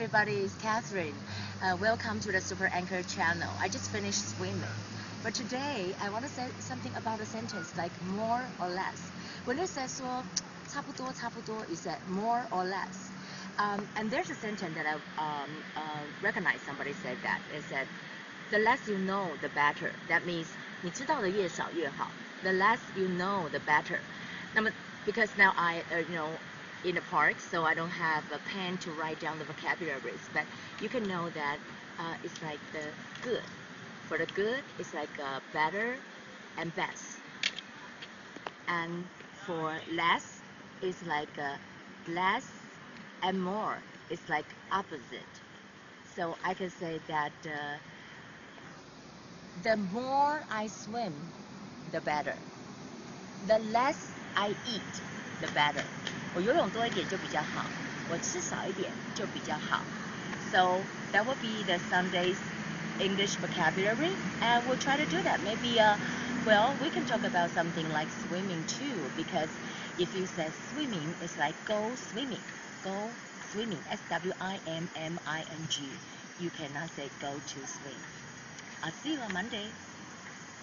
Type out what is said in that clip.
everybody, it's Catherine. Uh, welcome to the Super Anchor channel. I just finished swimming. But today, I want to say something about a sentence like more or less. When it says 说差不多,差不多, you said more or less. Um, and there's a sentence that I um, uh, recognize somebody said that. It said, the less you know, the better. That means 你知道的越少越好. The less you know, the better. 那么 because now I, uh, you know, in the park, so I don't have a pen to write down the vocabularies. But you can know that uh, it's like the good. For the good, it's like uh, better and best. And for less, it's like uh, less and more. It's like opposite. So I can say that uh, the more I swim, the better. The less I eat, the better. 我游泳多一点就比较好，我吃少一点就比较好。So that will be the Sunday's English vocabulary, and we'll try to do that. Maybe, uh, well, we can talk about something like swimming too, because if you say swimming, it's like go swimming, go swimming, S W I M M I N G. You cannot say go to swim. I'll see you on Monday.